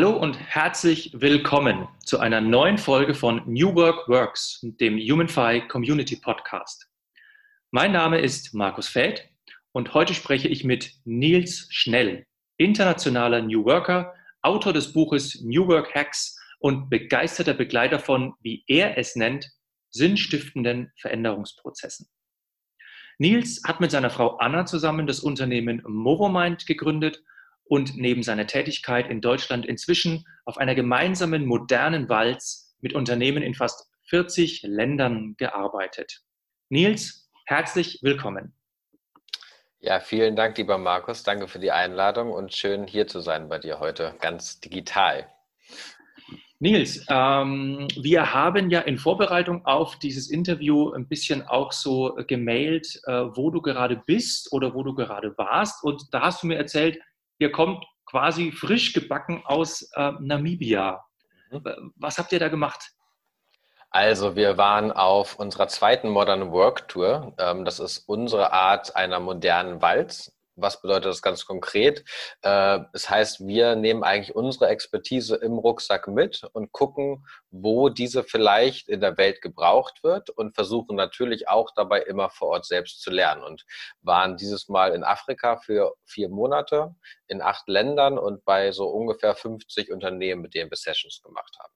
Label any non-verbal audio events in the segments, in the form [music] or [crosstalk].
Hallo und herzlich willkommen zu einer neuen Folge von New Work Works, dem HumanFi Community Podcast. Mein Name ist Markus Feld und heute spreche ich mit Nils Schnell, internationaler New Worker, Autor des Buches New Work Hacks und begeisterter Begleiter von, wie er es nennt, sinnstiftenden Veränderungsprozessen. Nils hat mit seiner Frau Anna zusammen das Unternehmen Movomind gegründet und neben seiner Tätigkeit in Deutschland inzwischen auf einer gemeinsamen modernen Walz mit Unternehmen in fast 40 Ländern gearbeitet. Nils, herzlich willkommen. Ja, vielen Dank, lieber Markus. Danke für die Einladung und schön hier zu sein bei dir heute, ganz digital. Nils, ähm, wir haben ja in Vorbereitung auf dieses Interview ein bisschen auch so gemailt, äh, wo du gerade bist oder wo du gerade warst. Und da hast du mir erzählt, Ihr kommt quasi frisch gebacken aus äh, Namibia. Mhm. Was habt ihr da gemacht? Also wir waren auf unserer zweiten Modern Work Tour. Ähm, das ist unsere Art einer modernen Walz. Was bedeutet das ganz konkret? Äh, das heißt, wir nehmen eigentlich unsere Expertise im Rucksack mit und gucken, wo diese vielleicht in der Welt gebraucht wird und versuchen natürlich auch dabei immer vor Ort selbst zu lernen und waren dieses Mal in Afrika für vier Monate in acht Ländern und bei so ungefähr 50 Unternehmen, mit denen wir Sessions gemacht haben.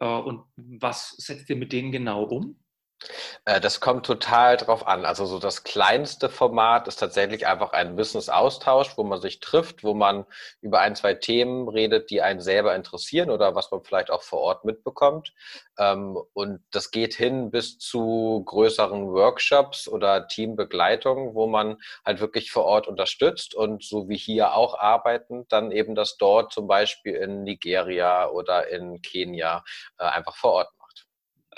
Äh, und was setzt ihr mit denen genau um? Äh, das kommt total drauf an. Also so das kleinste Format ist tatsächlich einfach ein Business-Austausch, wo man sich trifft, wo man über ein, zwei Themen redet, die einen selber interessieren oder was man vielleicht auch vor Ort mitbekommt. Ähm, und das geht hin bis zu größeren Workshops oder Teambegleitungen, wo man halt wirklich vor Ort unterstützt und so wie hier auch arbeiten, dann eben das dort zum Beispiel in Nigeria oder in Kenia äh, einfach vor Ort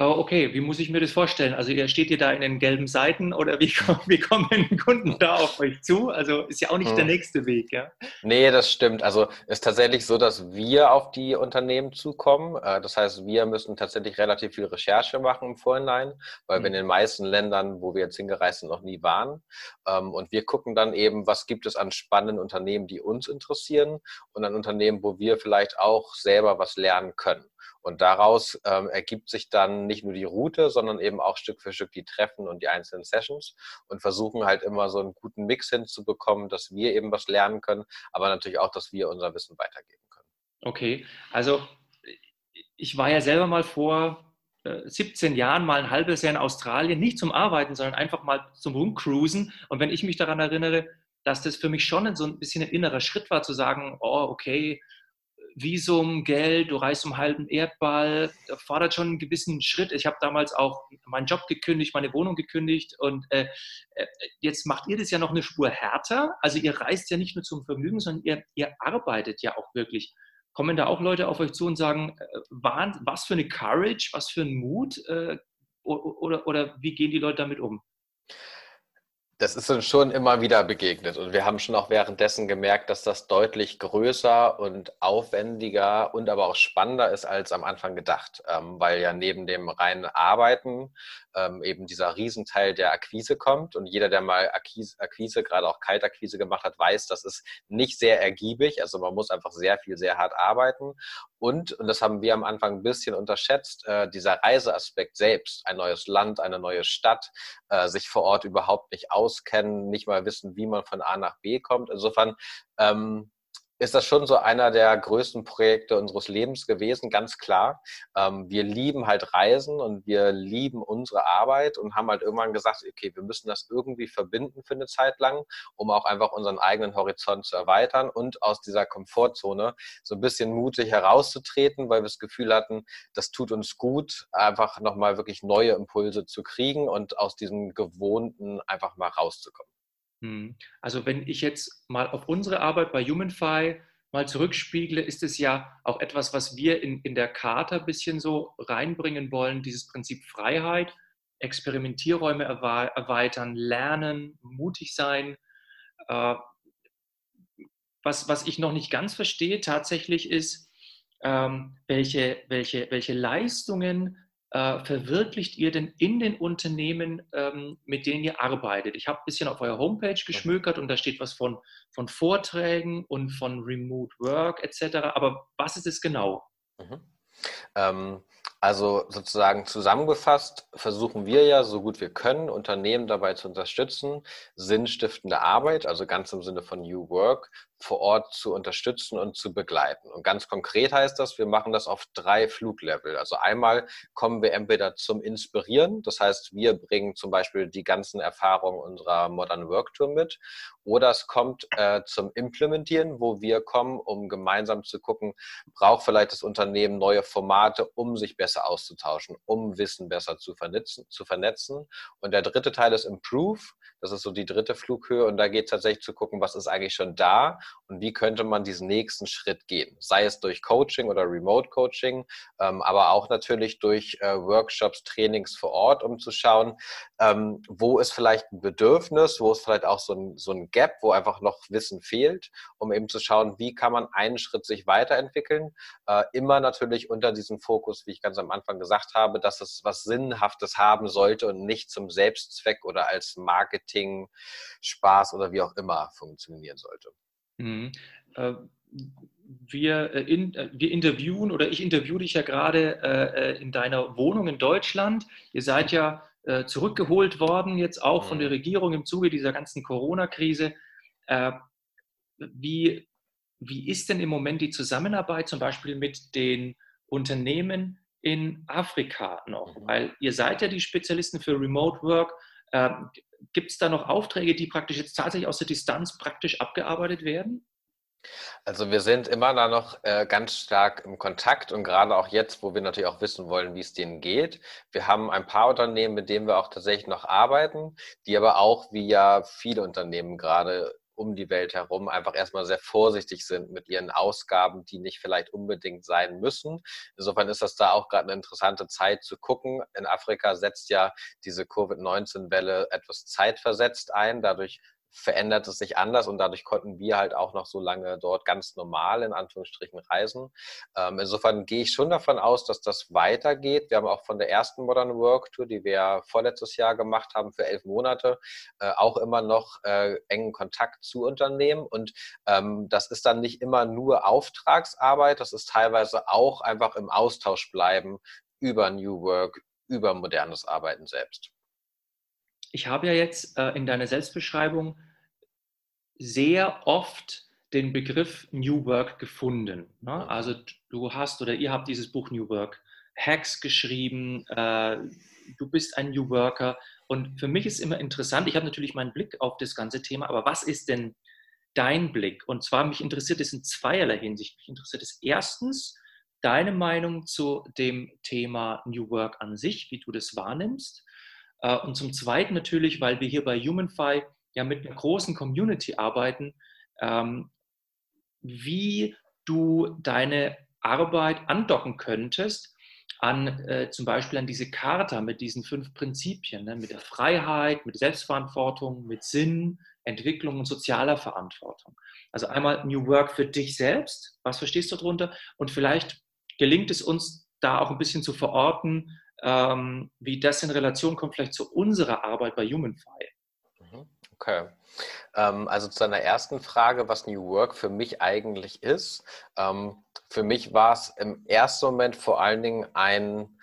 okay, wie muss ich mir das vorstellen? Also ihr steht ihr da in den gelben Seiten oder wie, [laughs] wie kommen Kunden da auf euch zu? Also ist ja auch nicht hm. der nächste Weg, ja? Nee, das stimmt. Also ist tatsächlich so, dass wir auf die Unternehmen zukommen. Äh, das heißt, wir müssen tatsächlich relativ viel Recherche machen im Vorhinein, weil wir in hm. den meisten Ländern, wo wir jetzt hingereist sind, noch nie waren. Ähm, und wir gucken dann eben, was gibt es an spannenden Unternehmen, die uns interessieren und an Unternehmen, wo wir vielleicht auch selber was lernen können. Und daraus ähm, ergibt sich dann nicht nur die Route, sondern eben auch Stück für Stück die Treffen und die einzelnen Sessions und versuchen halt immer so einen guten Mix hinzubekommen, dass wir eben was lernen können, aber natürlich auch, dass wir unser Wissen weitergeben können. Okay, also ich war ja selber mal vor 17 äh, Jahren mal ein halbes Jahr in Australien, nicht zum Arbeiten, sondern einfach mal zum Rumcruisen. Und wenn ich mich daran erinnere, dass das für mich schon so ein bisschen ein innerer Schritt war, zu sagen, oh, okay, Visum, Geld, du reist um halben Erdball, fordert schon einen gewissen Schritt. Ich habe damals auch meinen Job gekündigt, meine Wohnung gekündigt und äh, äh, jetzt macht ihr das ja noch eine Spur härter. Also ihr reist ja nicht nur zum Vergnügen, sondern ihr, ihr arbeitet ja auch wirklich. Kommen da auch Leute auf euch zu und sagen, äh, was für eine Courage, was für ein Mut äh, oder, oder wie gehen die Leute damit um? Das ist uns schon immer wieder begegnet. Und wir haben schon auch währenddessen gemerkt, dass das deutlich größer und aufwendiger und aber auch spannender ist als am Anfang gedacht, ähm, weil ja neben dem reinen Arbeiten ähm, eben dieser Riesenteil der Akquise kommt. Und jeder, der mal Akquise, Akquise, gerade auch Kaltakquise gemacht hat, weiß, das ist nicht sehr ergiebig, also man muss einfach sehr viel, sehr hart arbeiten und, und das haben wir am Anfang ein bisschen unterschätzt, äh, dieser Reiseaspekt selbst, ein neues Land, eine neue Stadt, äh, sich vor Ort überhaupt nicht aus auskennen, nicht mal wissen, wie man von A nach B kommt. Insofern ähm, ist das schon so einer der größten Projekte unseres Lebens gewesen, ganz klar. Ähm, wir lieben halt Reisen und wir lieben unsere Arbeit und haben halt irgendwann gesagt, okay, wir müssen das irgendwie verbinden für eine Zeit lang, um auch einfach unseren eigenen Horizont zu erweitern und aus dieser Komfortzone so ein bisschen mutig herauszutreten, weil wir das Gefühl hatten, das tut uns gut, einfach nochmal wirklich neue Impulse zu kriegen und aus diesem Gewohnten einfach mal rauszukommen. Hm. Also wenn ich jetzt mal auf unsere Arbeit bei HumanFi mal zurückspiegle, ist es ja auch etwas, was wir in, in der Charta ein bisschen so reinbringen wollen, dieses Prinzip Freiheit, Experimentierräume erweitern, lernen, mutig sein. Äh, was, was ich noch nicht ganz verstehe tatsächlich ist, ähm, welche, welche, welche Leistungen äh, verwirklicht ihr denn in den Unternehmen, ähm, mit denen ihr arbeitet? Ich habe ein bisschen auf eurer Homepage mhm. geschmökert und da steht was von, von Vorträgen und von Remote Work etc. Aber was ist es genau? Mhm. Ähm, also sozusagen zusammengefasst versuchen wir ja, so gut wir können, Unternehmen dabei zu unterstützen, sinnstiftende Arbeit, also ganz im Sinne von New Work, vor Ort zu unterstützen und zu begleiten. Und ganz konkret heißt das, wir machen das auf drei Fluglevel. Also einmal kommen wir entweder zum Inspirieren, das heißt, wir bringen zum Beispiel die ganzen Erfahrungen unserer Modern Work Tour mit, oder es kommt äh, zum Implementieren, wo wir kommen, um gemeinsam zu gucken, braucht vielleicht das Unternehmen neue Formate, um sich besser auszutauschen, um Wissen besser zu vernetzen. Zu vernetzen. Und der dritte Teil ist Improve, das ist so die dritte Flughöhe und da geht es tatsächlich zu gucken, was ist eigentlich schon da und wie könnte man diesen nächsten Schritt gehen. Sei es durch Coaching oder Remote Coaching, ähm, aber auch natürlich durch äh, Workshops, Trainings vor Ort, um zu schauen, ähm, wo ist vielleicht ein Bedürfnis, wo ist vielleicht auch so ein, so ein Gap, wo einfach noch Wissen fehlt, um eben zu schauen, wie kann man einen Schritt sich weiterentwickeln. Äh, immer natürlich unter diesem Fokus, wie ich ganz am Anfang gesagt habe, dass es was Sinnhaftes haben sollte und nicht zum Selbstzweck oder als Marketing Spaß oder wie auch immer funktionieren sollte. Mhm. Äh, wir, äh, in, äh, wir interviewen oder ich interviewe dich ja gerade äh, in deiner Wohnung in Deutschland. Ihr seid ja äh, zurückgeholt worden, jetzt auch mhm. von der Regierung im Zuge dieser ganzen Corona-Krise. Äh, wie, wie ist denn im Moment die Zusammenarbeit zum Beispiel mit den Unternehmen in Afrika noch? Mhm. Weil ihr seid ja die Spezialisten für Remote Work. Gibt es da noch Aufträge, die praktisch jetzt tatsächlich aus der Distanz praktisch abgearbeitet werden? Also wir sind immer da noch äh, ganz stark im Kontakt und gerade auch jetzt, wo wir natürlich auch wissen wollen, wie es denen geht. Wir haben ein paar Unternehmen, mit denen wir auch tatsächlich noch arbeiten, die aber auch wie ja viele Unternehmen gerade um die Welt herum einfach erstmal sehr vorsichtig sind mit ihren Ausgaben, die nicht vielleicht unbedingt sein müssen. Insofern ist das da auch gerade eine interessante Zeit zu gucken. In Afrika setzt ja diese Covid-19-Welle etwas zeitversetzt ein. Dadurch verändert es sich anders und dadurch konnten wir halt auch noch so lange dort ganz normal in Anführungsstrichen reisen. Ähm, insofern gehe ich schon davon aus, dass das weitergeht. Wir haben auch von der ersten Modern Work Tour, die wir vorletztes Jahr gemacht haben für elf Monate, äh, auch immer noch äh, engen Kontakt zu Unternehmen und ähm, das ist dann nicht immer nur Auftragsarbeit, das ist teilweise auch einfach im Austausch bleiben über New Work, über modernes Arbeiten selbst ich habe ja jetzt äh, in deiner Selbstbeschreibung sehr oft den Begriff New Work gefunden. Ne? Also du hast oder ihr habt dieses Buch New Work Hacks geschrieben, äh, du bist ein New Worker und für mich ist immer interessant, ich habe natürlich meinen Blick auf das ganze Thema, aber was ist denn dein Blick? Und zwar mich interessiert es in zweierlei Hinsicht. Mich interessiert es erstens deine Meinung zu dem Thema New Work an sich, wie du das wahrnimmst. Äh, und zum Zweiten natürlich, weil wir hier bei HumanFi ja mit einer großen Community arbeiten, ähm, wie du deine Arbeit andocken könntest an äh, zum Beispiel an diese Charta mit diesen fünf Prinzipien, ne, mit der Freiheit, mit Selbstverantwortung, mit Sinn, Entwicklung und sozialer Verantwortung. Also einmal New Work für dich selbst, was verstehst du darunter? Und vielleicht gelingt es uns da auch ein bisschen zu verorten, ähm, wie das in Relation kommt vielleicht zu unserer Arbeit bei HumanFi. Mhm, okay. Ähm, also zu deiner ersten Frage, was New Work für mich eigentlich ist. Ähm, für mich war es im ersten Moment vor allen Dingen ein,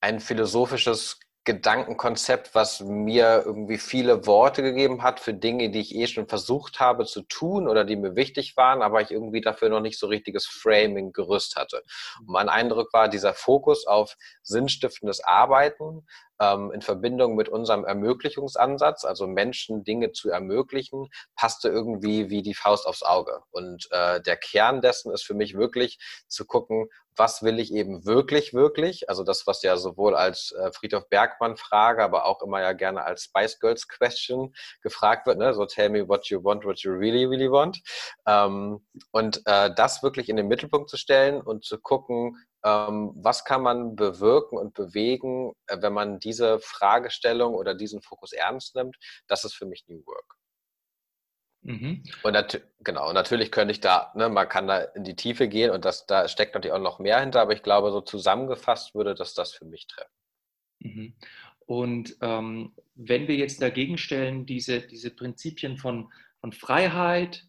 ein philosophisches Gedankenkonzept, was mir irgendwie viele Worte gegeben hat für Dinge, die ich eh schon versucht habe zu tun oder die mir wichtig waren, aber ich irgendwie dafür noch nicht so richtiges Framing, Gerüst hatte. Und mein Eindruck war, dieser Fokus auf sinnstiftendes Arbeiten, ähm, in Verbindung mit unserem Ermöglichungsansatz, also Menschen Dinge zu ermöglichen, passte irgendwie wie die Faust aufs Auge. Und äh, der Kern dessen ist für mich wirklich zu gucken, was will ich eben wirklich, wirklich? Also das, was ja sowohl als äh, Friedhof Bergmann Frage, aber auch immer ja gerne als Spice Girls Question gefragt wird, ne? so tell me what you want, what you really, really want. Ähm, und äh, das wirklich in den Mittelpunkt zu stellen und zu gucken, was kann man bewirken und bewegen, äh, wenn man diese Fragestellung oder diesen Fokus ernst nimmt? Das ist für mich New Work. Mhm. Und nat genau, natürlich könnte ich da, ne, man kann da in die Tiefe gehen und das, da steckt natürlich auch noch mehr hinter, aber ich glaube, so zusammengefasst würde das das für mich treffen. Mhm. Und ähm, wenn wir jetzt dagegen stellen, diese, diese Prinzipien von, von Freiheit,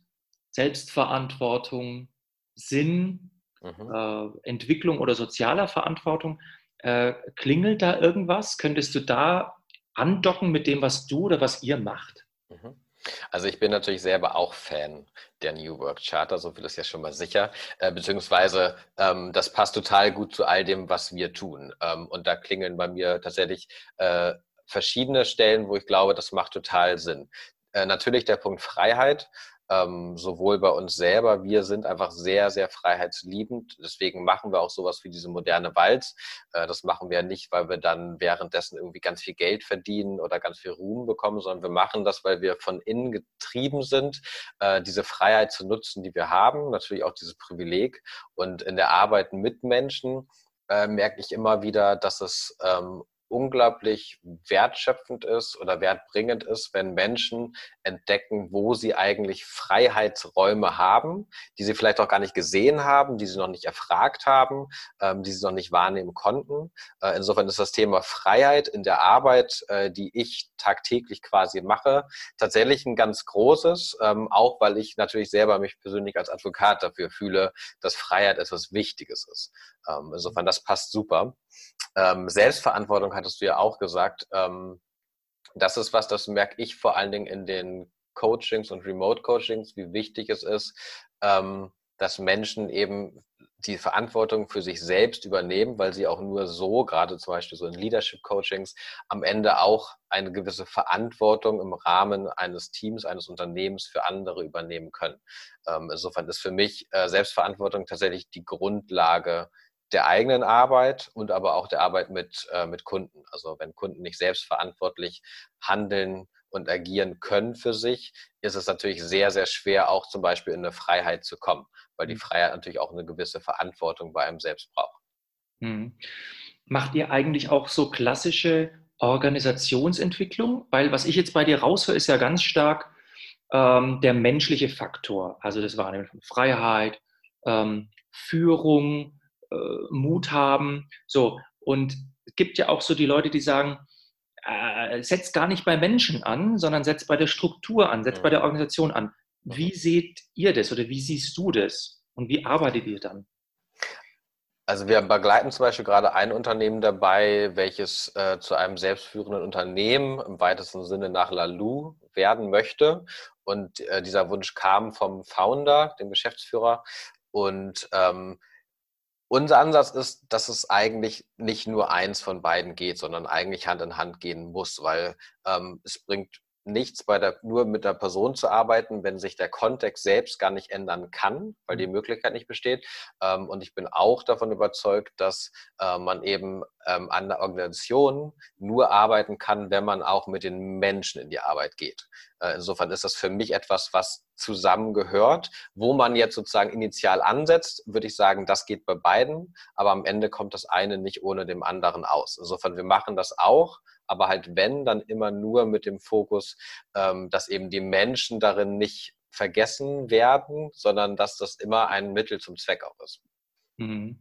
Selbstverantwortung, Sinn, mhm. äh, Entwicklung oder sozialer Verantwortung, äh, klingelt da irgendwas? Könntest du da andocken mit dem, was du oder was ihr macht? Mhm. Also ich bin natürlich selber auch Fan der New Work Charter, so viel ist ja schon mal sicher, äh, beziehungsweise ähm, das passt total gut zu all dem, was wir tun. Ähm, und da klingeln bei mir tatsächlich äh, verschiedene Stellen, wo ich glaube, das macht total Sinn. Äh, natürlich der Punkt Freiheit ähm, sowohl bei uns selber. Wir sind einfach sehr, sehr freiheitsliebend. Deswegen machen wir auch sowas wie diese moderne Walz. Äh, das machen wir nicht, weil wir dann währenddessen irgendwie ganz viel Geld verdienen oder ganz viel Ruhm bekommen, sondern wir machen das, weil wir von innen getrieben sind, äh, diese Freiheit zu nutzen, die wir haben. Natürlich auch dieses Privileg. Und in der Arbeit mit Menschen äh, merke ich immer wieder, dass es ähm, unglaublich wertschöpfend ist oder wertbringend ist, wenn Menschen entdecken, wo sie eigentlich Freiheitsräume haben, die sie vielleicht auch gar nicht gesehen haben, die sie noch nicht erfragt haben, ähm, die sie noch nicht wahrnehmen konnten. Äh, insofern ist das Thema Freiheit in der Arbeit, äh, die ich tagtäglich quasi mache, tatsächlich ein ganz großes, ähm, auch weil ich natürlich selber mich persönlich als Advokat dafür fühle, dass Freiheit etwas Wichtiges ist. Ähm, insofern, das passt super. Ähm, Selbstverantwortung hattest du ja auch gesagt. Ähm, das ist was, das merke ich vor allen Dingen in den Coachings und Remote-Coachings, wie wichtig es ist, ähm, dass Menschen eben die Verantwortung für sich selbst übernehmen, weil sie auch nur so, gerade zum Beispiel so in Leadership-Coachings, am Ende auch eine gewisse Verantwortung im Rahmen eines Teams, eines Unternehmens für andere übernehmen können. Ähm, insofern ist für mich äh, Selbstverantwortung tatsächlich die Grundlage der eigenen Arbeit und aber auch der Arbeit mit, äh, mit Kunden. Also wenn Kunden nicht selbstverantwortlich handeln und agieren können für sich, ist es natürlich sehr, sehr schwer, auch zum Beispiel in eine Freiheit zu kommen, weil die mhm. Freiheit natürlich auch eine gewisse Verantwortung bei einem selbst braucht. Mhm. Macht ihr eigentlich auch so klassische Organisationsentwicklung? Weil was ich jetzt bei dir raushöre, ist ja ganz stark ähm, der menschliche Faktor. Also das Wahrnehmen von Freiheit, ähm, Führung, Mut haben. So, und es gibt ja auch so die Leute, die sagen, äh, setzt gar nicht bei Menschen an, sondern setzt bei der Struktur an, setzt mhm. bei der Organisation an. Wie seht ihr das oder wie siehst du das und wie arbeitet ihr dann? Also wir begleiten zum Beispiel gerade ein Unternehmen dabei, welches äh, zu einem selbstführenden Unternehmen im weitesten Sinne nach Lalu werden möchte. Und äh, dieser Wunsch kam vom Founder, dem Geschäftsführer. Und ähm, unser Ansatz ist, dass es eigentlich nicht nur eins von beiden geht, sondern eigentlich Hand in Hand gehen muss, weil ähm, es bringt nichts bei der, nur mit der Person zu arbeiten, wenn sich der Kontext selbst gar nicht ändern kann, weil die mhm. Möglichkeit nicht besteht. Ähm, und ich bin auch davon überzeugt, dass äh, man eben ähm, an der Organisation nur arbeiten kann, wenn man auch mit den Menschen in die Arbeit geht. Äh, insofern ist das für mich etwas, was zusammengehört. Wo man jetzt sozusagen initial ansetzt, würde ich sagen, das geht bei beiden, aber am Ende kommt das eine nicht ohne dem anderen aus. Insofern, wir machen das auch, aber halt wenn, dann immer nur mit dem Fokus, ähm, dass eben die Menschen darin nicht vergessen werden, sondern dass das immer ein Mittel zum Zweck auch ist. Mhm.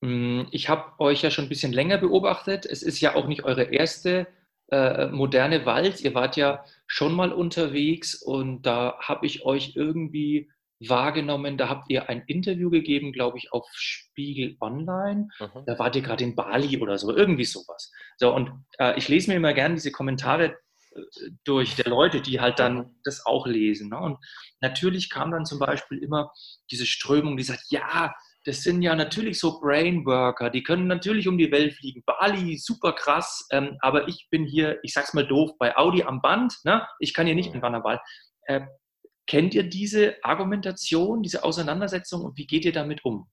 Mm, ich habe euch ja schon ein bisschen länger beobachtet. Es ist ja auch nicht eure erste äh, moderne Walz. Ihr wart ja schon mal unterwegs und da habe ich euch irgendwie wahrgenommen, da habt ihr ein Interview gegeben, glaube ich, auf Spiegel Online. Mhm. Da wart ihr gerade in Bali oder so, irgendwie sowas. So, und äh, ich lese mir immer gerne diese Kommentare äh, durch der Leute, die halt dann mhm. das auch lesen. Ne? Und natürlich kam dann zum Beispiel immer diese Strömung, die sagt, ja, das sind ja natürlich so Brainworker, die können natürlich um die Welt fliegen. Bali, super krass, ähm, aber ich bin hier, ich sag's mal doof, bei Audi am Band, ne? ich kann hier nicht in Wanderball. Äh, kennt ihr diese Argumentation, diese Auseinandersetzung und wie geht ihr damit um?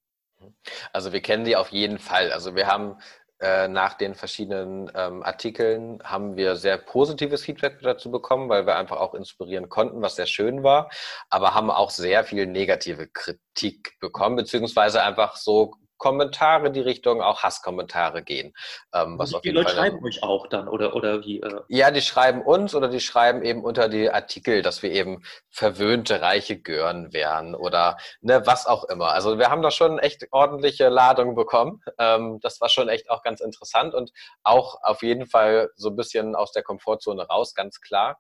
Also wir kennen die auf jeden Fall. Also wir haben äh, nach den verschiedenen ähm, Artikeln haben wir sehr positives Feedback dazu bekommen, weil wir einfach auch inspirieren konnten, was sehr schön war, aber haben auch sehr viel negative Kritik bekommen, beziehungsweise einfach so Kommentare, die Richtung auch Hasskommentare gehen. Ähm, was also die Leute Fall schreiben euch auch dann oder, oder wie? Äh? Ja, die schreiben uns oder die schreiben eben unter die Artikel, dass wir eben verwöhnte reiche Gören wären oder ne, was auch immer. Also wir haben da schon echt ordentliche Ladungen bekommen. Ähm, das war schon echt auch ganz interessant und auch auf jeden Fall so ein bisschen aus der Komfortzone raus, ganz klar.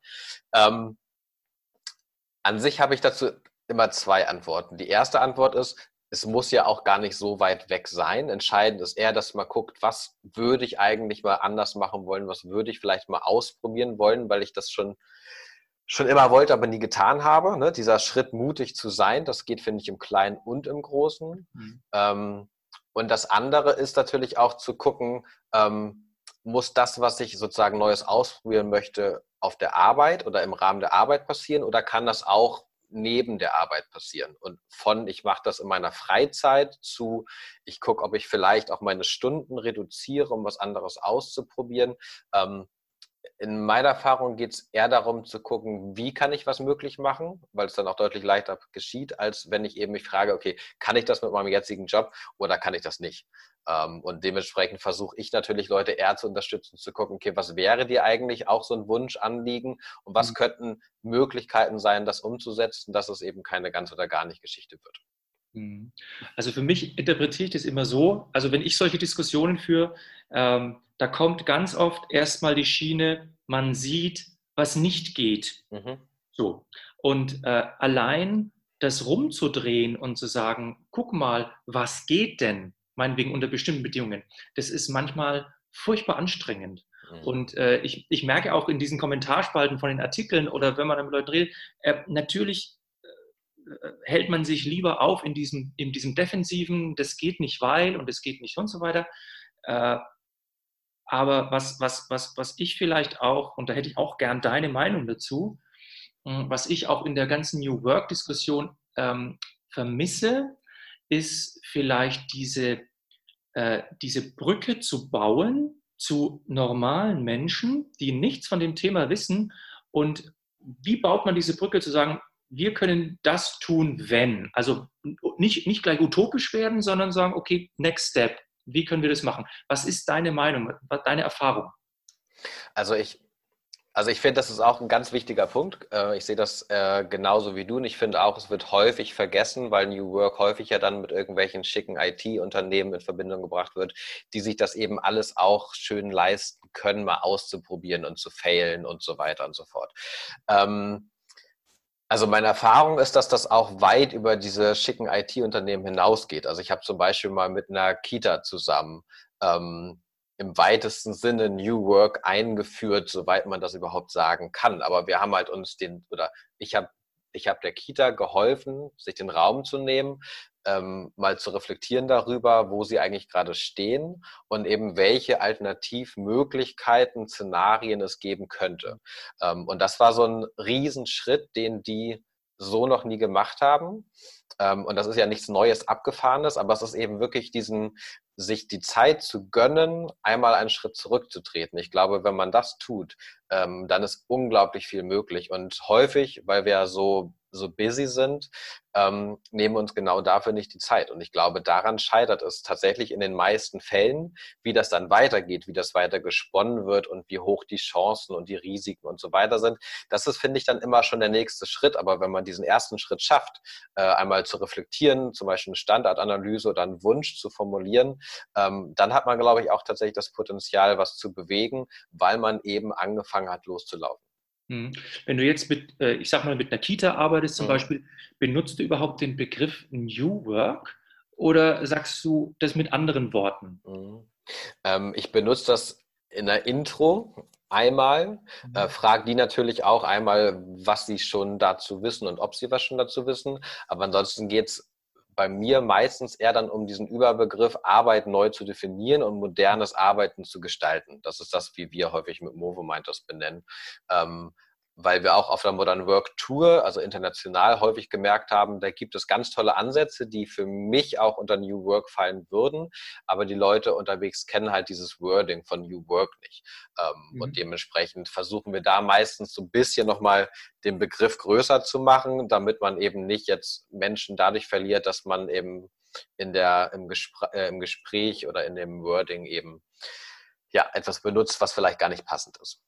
Ähm, an sich habe ich dazu immer zwei Antworten. Die erste Antwort ist, es muss ja auch gar nicht so weit weg sein. Entscheidend ist eher, dass man guckt, was würde ich eigentlich mal anders machen wollen, was würde ich vielleicht mal ausprobieren wollen, weil ich das schon, schon immer wollte, aber nie getan habe. Ne? Dieser Schritt, mutig zu sein, das geht, finde ich, im Kleinen und im Großen. Mhm. Ähm, und das andere ist natürlich auch zu gucken, ähm, muss das, was ich sozusagen Neues ausprobieren möchte, auf der Arbeit oder im Rahmen der Arbeit passieren oder kann das auch neben der Arbeit passieren. Und von ich mache das in meiner Freizeit zu ich gucke, ob ich vielleicht auch meine Stunden reduziere, um was anderes auszuprobieren. Ähm, in meiner Erfahrung geht es eher darum zu gucken, wie kann ich was möglich machen, weil es dann auch deutlich leichter geschieht, als wenn ich eben mich frage, okay, kann ich das mit meinem jetzigen Job oder kann ich das nicht? Ähm, und dementsprechend versuche ich natürlich Leute eher zu unterstützen, zu gucken, okay, was wäre dir eigentlich auch so ein Wunsch, Anliegen und was mhm. könnten Möglichkeiten sein, das umzusetzen, dass es eben keine ganz oder gar nicht Geschichte wird. Mhm. Also für mich interpretiere ich das immer so, also wenn ich solche Diskussionen führe, ähm, da kommt ganz oft erstmal die Schiene, man sieht, was nicht geht. Mhm. So. Und äh, allein das rumzudrehen und zu sagen, guck mal, was geht denn, meinetwegen unter bestimmten Bedingungen, das ist manchmal furchtbar anstrengend. Mhm. Und äh, ich, ich merke auch in diesen Kommentarspalten von den Artikeln oder wenn man mit Leuten redet, äh, natürlich äh, hält man sich lieber auf in diesem, in diesem defensiven, das geht nicht weil und das geht nicht und so weiter. Aber was, was, was, was ich vielleicht auch, und da hätte ich auch gern deine Meinung dazu, hm, was ich auch in der ganzen New Work-Diskussion ähm, vermisse, ist vielleicht diese, äh, diese Brücke zu bauen zu normalen Menschen, die nichts von dem Thema wissen. Und wie baut man diese Brücke zu sagen, wir können das tun, wenn. Also nicht, nicht gleich utopisch werden, sondern sagen, okay, next step. Wie können wir das machen? Was ist deine Meinung, deine Erfahrung? Also ich, also ich finde, das ist auch ein ganz wichtiger Punkt. Äh, ich sehe das äh, genauso wie du und ich finde auch, es wird häufig vergessen, weil New Work häufig ja dann mit irgendwelchen schicken IT-Unternehmen in Verbindung gebracht wird, die sich das eben alles auch schön leisten können, mal auszuprobieren und zu failen und so weiter und so fort. Ähm, also meine Erfahrung ist, dass das auch weit über diese schicken IT-Unternehmen hinausgeht. Also ich habe zum Beispiel mal mit einer Kita zusammen ähm, im weitesten Sinne New Work eingeführt, soweit man das überhaupt sagen kann. Aber wir haben halt uns den, oder ich habe ich habe der Kita geholfen, sich den Raum zu nehmen, ähm, mal zu reflektieren darüber, wo sie eigentlich gerade stehen und eben welche Alternativmöglichkeiten, Szenarien es geben könnte. Ähm, und das war so ein Riesenschritt, den die so noch nie gemacht haben. Ähm, und das ist ja nichts Neues, Abgefahrenes, aber es ist eben wirklich diesen, sich die Zeit zu gönnen, einmal einen Schritt zurückzutreten. Ich glaube, wenn man das tut, ähm, dann ist unglaublich viel möglich. Und häufig, weil wir so so busy sind, ähm, nehmen uns genau dafür nicht die Zeit. Und ich glaube, daran scheitert es tatsächlich in den meisten Fällen, wie das dann weitergeht, wie das weiter gesponnen wird und wie hoch die Chancen und die Risiken und so weiter sind. Das ist, finde ich, dann immer schon der nächste Schritt. Aber wenn man diesen ersten Schritt schafft, äh, einmal zu reflektieren, zum Beispiel eine Standardanalyse oder einen Wunsch zu formulieren, ähm, dann hat man, glaube ich, auch tatsächlich das Potenzial, was zu bewegen, weil man eben angefangen hat, loszulaufen. Mhm. Wenn du jetzt mit, äh, ich sag mal, mit einer Kita arbeitest zum mhm. Beispiel, benutzt du überhaupt den Begriff New Work oder sagst du das mit anderen Worten? Mhm. Ähm, ich benutze das in der Intro einmal, äh, mhm. frage die natürlich auch einmal, was sie schon dazu wissen und ob sie was schon dazu wissen. Aber ansonsten geht es bei mir meistens eher dann um diesen Überbegriff Arbeit neu zu definieren und modernes Arbeiten zu gestalten. Das ist das, wie wir häufig mit Movemind das benennen. Ähm, weil wir auch auf der Modern Work Tour, also international, häufig gemerkt haben, da gibt es ganz tolle Ansätze, die für mich auch unter New Work fallen würden, aber die Leute unterwegs kennen halt dieses Wording von New Work nicht. Ähm, mhm. Und dementsprechend versuchen wir da meistens so ein bisschen nochmal den Begriff größer zu machen, damit man eben nicht jetzt Menschen dadurch verliert, dass man eben in der, im, Gespr äh, im Gespräch oder in dem Wording eben ja, etwas benutzt, was vielleicht gar nicht passend ist.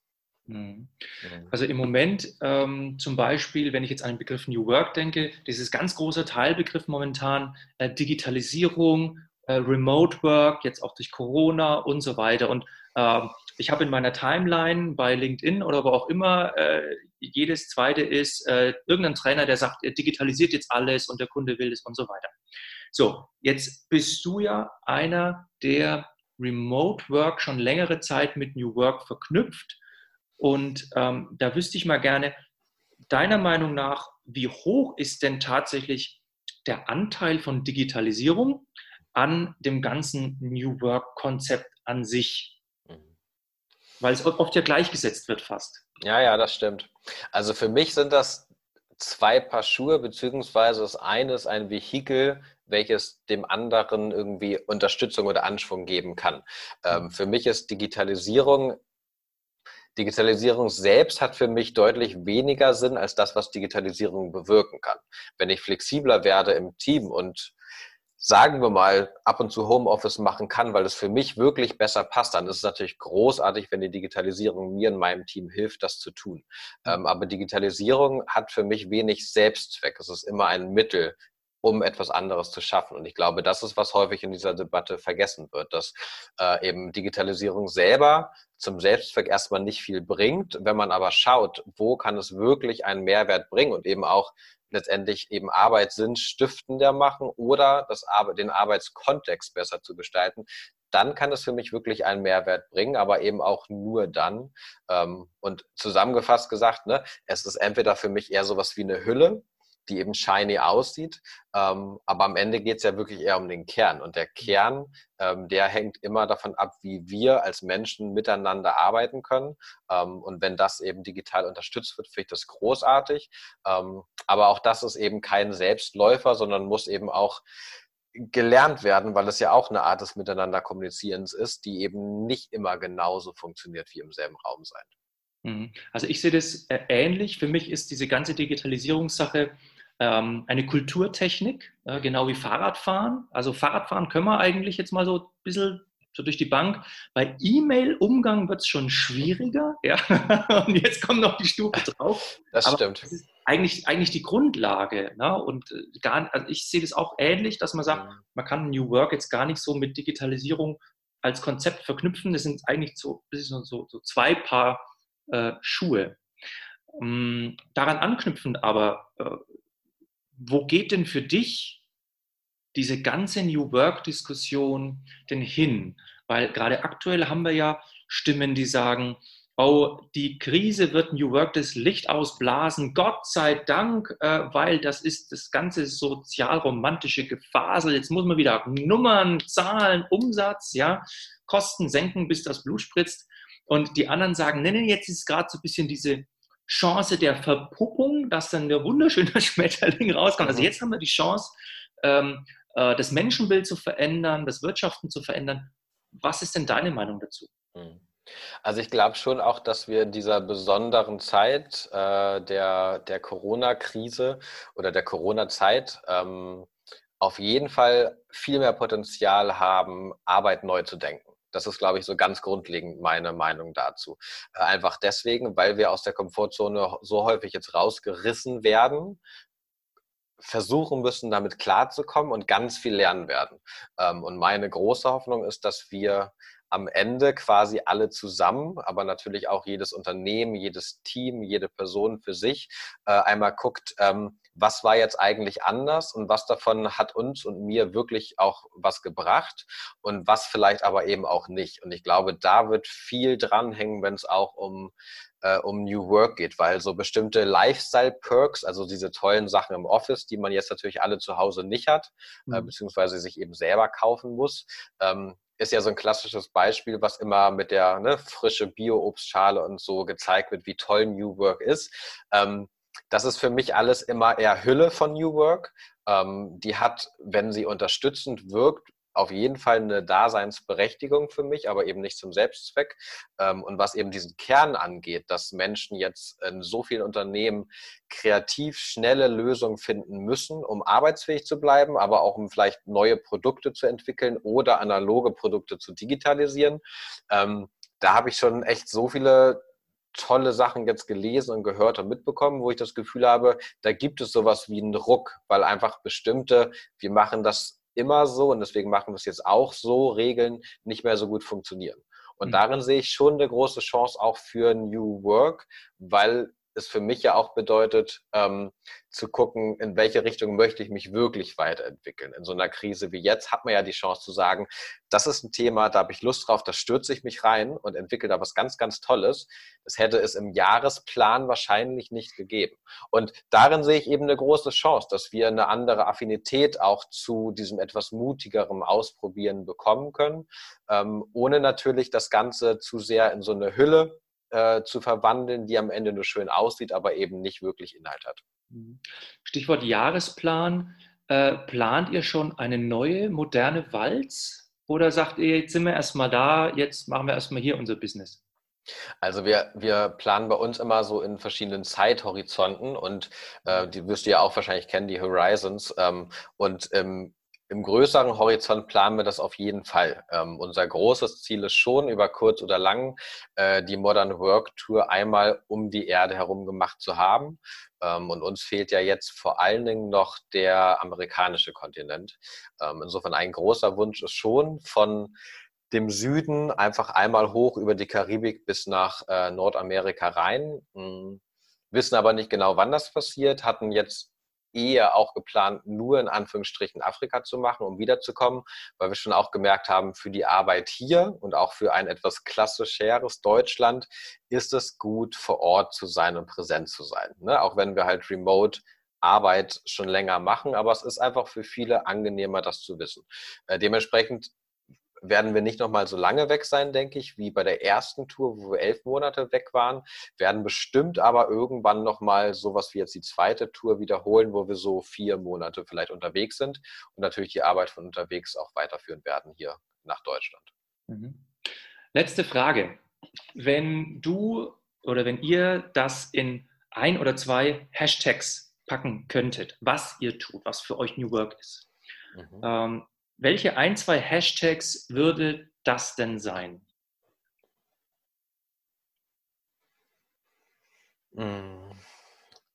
Mhm. Mhm. Also im Moment ähm, zum Beispiel, wenn ich jetzt an den Begriff New Work denke, dieses ganz große Teilbegriff momentan, äh, Digitalisierung, äh, Remote Work, jetzt auch durch Corona und so weiter. Und äh, ich habe in meiner Timeline bei LinkedIn oder wo auch immer, äh, jedes zweite ist äh, irgendein Trainer, der sagt, er digitalisiert jetzt alles und der Kunde will es und so weiter. So, jetzt bist du ja einer, der Remote Work schon längere Zeit mit New Work verknüpft und ähm, da wüsste ich mal gerne, deiner Meinung nach, wie hoch ist denn tatsächlich der Anteil von Digitalisierung an dem ganzen New Work-Konzept an sich? Mhm. Weil es oft ja gleichgesetzt wird fast. Ja, ja, das stimmt. Also für mich sind das zwei Paar Schuhe, beziehungsweise das eine ist ein Vehikel, welches dem anderen irgendwie Unterstützung oder Anschwung geben kann. Ähm, mhm. für mich ist Digitalisierung Digitalisierung selbst hat für mich deutlich weniger Sinn als das, was Digitalisierung bewirken kann. Wenn ich flexibler werde im Team und sagen wir mal, ab und zu Homeoffice machen kann, weil es für mich wirklich besser passt, dann ist es natürlich großartig, wenn die Digitalisierung mir in meinem Team hilft, das zu tun. Ähm, aber Digitalisierung hat für mich wenig Selbstzweck. Es ist immer ein Mittel, um etwas anderes zu schaffen. Und ich glaube, das ist, was häufig in dieser Debatte vergessen wird, dass äh, eben Digitalisierung selber zum Selbstzweck erstmal nicht viel bringt. Wenn man aber schaut, wo kann es wirklich einen Mehrwert bringen und eben auch letztendlich eben Arbeit sinnstiftender machen oder das, den Arbeitskontext besser zu gestalten, dann kann es für mich wirklich einen Mehrwert bringen, aber eben auch nur dann. Ähm, und zusammengefasst gesagt, ne, es ist entweder für mich eher sowas wie eine Hülle, die eben shiny aussieht. Ähm, aber am Ende geht es ja wirklich eher um den Kern. Und der Kern, ähm, der hängt immer davon ab, wie wir als Menschen miteinander arbeiten können. Ähm, und wenn das eben digital unterstützt wird, finde ich das großartig. Ähm, aber auch das ist eben kein Selbstläufer, sondern muss eben auch gelernt werden, weil es ja auch eine Art des Miteinander kommunizierens ist, die eben nicht immer genauso funktioniert wie im selben Raum sein. Mhm. Also ich sehe das äh, ähnlich. Für mich ist diese ganze Digitalisierungssache eine Kulturtechnik, genau wie Fahrradfahren. Also Fahrradfahren können wir eigentlich jetzt mal so ein bisschen so durch die Bank. Bei E-Mail-Umgang wird es schon schwieriger. [laughs] Ja? Und jetzt kommt noch die Stufe drauf. Das Aber stimmt. Das ist eigentlich, eigentlich die Grundlage. Ne? Und äh, gar, also ich sehe das auch ähnlich, dass man sagt, mhm. man kann New Work jetzt gar nicht so mit Digitalisierung als Konzept verknüpfen. Das sind eigentlich so, so, so zwei Paar äh, Schuhe. Ähm, daran anknüpfend aber, äh, wo geht denn für dich diese ganze New Work-Diskussion denn hin? Weil gerade aktuell haben wir ja Stimmen, die sagen, oh, die Krise wird New Work das Licht ausblasen, Gott sei Dank, äh, weil das ist das ganze sozialromantische Gefasel. Jetzt muss man wieder Nummern, Zahlen, Umsatz, ja, Kosten senken, bis das Blut spritzt. Und die anderen sagen, nee, jetzt ist gerade so ein bisschen diese Chance der Verpuppung, dass dann der wunderschöne [laughs] Schmetterling rauskommt. Also mhm. jetzt haben wir die Chance, ähm, äh, das Menschenbild zu verändern, das Wirtschaften zu verändern. Was ist denn deine Meinung dazu? Mhm. Also ich glaube schon auch, dass wir in dieser besonderen Zeit äh, der, der Corona-Krise oder der Corona-Zeit ähm, auf jeden Fall viel mehr Potenzial haben, Arbeit neu zu denken. Das ist, glaube ich, so ganz grundlegend meine Meinung dazu. Äh, einfach deswegen, weil wir aus der Komfortzone so häufig jetzt rausgerissen werden, versuchen müssen, damit klarzukommen und ganz viel lernen werden. Ähm, und meine große Hoffnung ist, dass wir am Ende quasi alle zusammen, aber natürlich auch jedes Unternehmen, jedes Team, jede Person für sich äh, einmal guckt, ähm, was war jetzt eigentlich anders und was davon hat uns und mir wirklich auch was gebracht und was vielleicht aber eben auch nicht. Und ich glaube, da wird viel dranhängen, wenn es auch um äh, um New Work geht, weil so bestimmte Lifestyle-Perks, also diese tollen Sachen im Office, die man jetzt natürlich alle zu Hause nicht hat, äh, mhm. äh, beziehungsweise sich eben selber kaufen muss, ähm, ist ja so ein klassisches Beispiel, was immer mit der ne, frische Bio-Obstschale und so gezeigt wird, wie toll New Work ist. Ähm, das ist für mich alles immer eher Hülle von New Work. Ähm, die hat, wenn sie unterstützend wirkt, auf jeden Fall eine Daseinsberechtigung für mich, aber eben nicht zum Selbstzweck. Ähm, und was eben diesen Kern angeht, dass Menschen jetzt in so vielen Unternehmen kreativ schnelle Lösungen finden müssen, um arbeitsfähig zu bleiben, aber auch um vielleicht neue Produkte zu entwickeln oder analoge Produkte zu digitalisieren. Ähm, da habe ich schon echt so viele tolle Sachen jetzt gelesen und gehört und mitbekommen, wo ich das Gefühl habe, da gibt es sowas wie einen Ruck, weil einfach bestimmte, wir machen das immer so und deswegen machen wir es jetzt auch so, Regeln nicht mehr so gut funktionieren. Und mhm. darin sehe ich schon eine große Chance auch für New Work, weil es für mich ja auch bedeutet, ähm, zu gucken, in welche Richtung möchte ich mich wirklich weiterentwickeln. In so einer Krise wie jetzt hat man ja die Chance zu sagen, das ist ein Thema, da habe ich Lust drauf, da stürze ich mich rein und entwickle da was ganz, ganz Tolles. Das hätte es im Jahresplan wahrscheinlich nicht gegeben. Und darin sehe ich eben eine große Chance, dass wir eine andere Affinität auch zu diesem etwas mutigeren Ausprobieren bekommen können, ähm, ohne natürlich das Ganze zu sehr in so eine Hülle äh, zu verwandeln, die am Ende nur schön aussieht, aber eben nicht wirklich Inhalt hat. Mhm. Stichwort Jahresplan. Äh, plant ihr schon eine neue, moderne Walz? Oder sagt ihr, jetzt sind wir erstmal da, jetzt machen wir erstmal hier unser Business? Also wir, wir planen bei uns immer so in verschiedenen Zeithorizonten und äh, die wirst du ja auch wahrscheinlich kennen, die Horizons. Ähm, und im im größeren Horizont planen wir das auf jeden Fall. Ähm, unser großes Ziel ist schon, über kurz oder lang äh, die Modern Work Tour einmal um die Erde herum gemacht zu haben. Ähm, und uns fehlt ja jetzt vor allen Dingen noch der amerikanische Kontinent. Ähm, insofern ein großer Wunsch ist schon von dem Süden einfach einmal hoch über die Karibik bis nach äh, Nordamerika rein. Hm, wissen aber nicht genau, wann das passiert, hatten jetzt eher auch geplant, nur in Anführungsstrichen Afrika zu machen, um wiederzukommen, weil wir schon auch gemerkt haben, für die Arbeit hier und auch für ein etwas klassischeres Deutschland ist es gut, vor Ort zu sein und präsent zu sein. Ne? Auch wenn wir halt remote Arbeit schon länger machen, aber es ist einfach für viele angenehmer, das zu wissen. Äh, dementsprechend werden wir nicht nochmal so lange weg sein, denke ich, wie bei der ersten Tour, wo wir elf Monate weg waren. Werden bestimmt aber irgendwann nochmal sowas wie jetzt die zweite Tour wiederholen, wo wir so vier Monate vielleicht unterwegs sind und natürlich die Arbeit von unterwegs auch weiterführen werden hier nach Deutschland. Mhm. Letzte Frage. Wenn du oder wenn ihr das in ein oder zwei Hashtags packen könntet, was ihr tut, was für euch New Work ist, mhm. ähm, welche ein, zwei Hashtags würde das denn sein? Hm.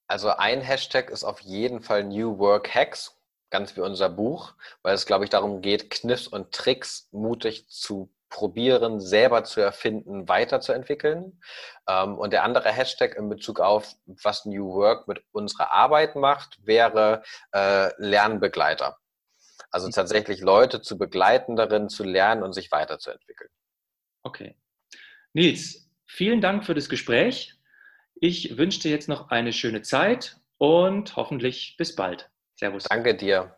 Also ein Hashtag ist auf jeden Fall New Work Hacks, ganz wie unser Buch, weil es, glaube ich, darum geht, Kniffs und Tricks mutig zu probieren, selber zu erfinden, weiterzuentwickeln. Ähm, und der andere Hashtag in Bezug auf, was New Work mit unserer Arbeit macht, wäre äh, Lernbegleiter. Also tatsächlich Leute zu begleiten darin, zu lernen und sich weiterzuentwickeln. Okay. Nils, vielen Dank für das Gespräch. Ich wünsche dir jetzt noch eine schöne Zeit und hoffentlich bis bald. Servus. Danke dir.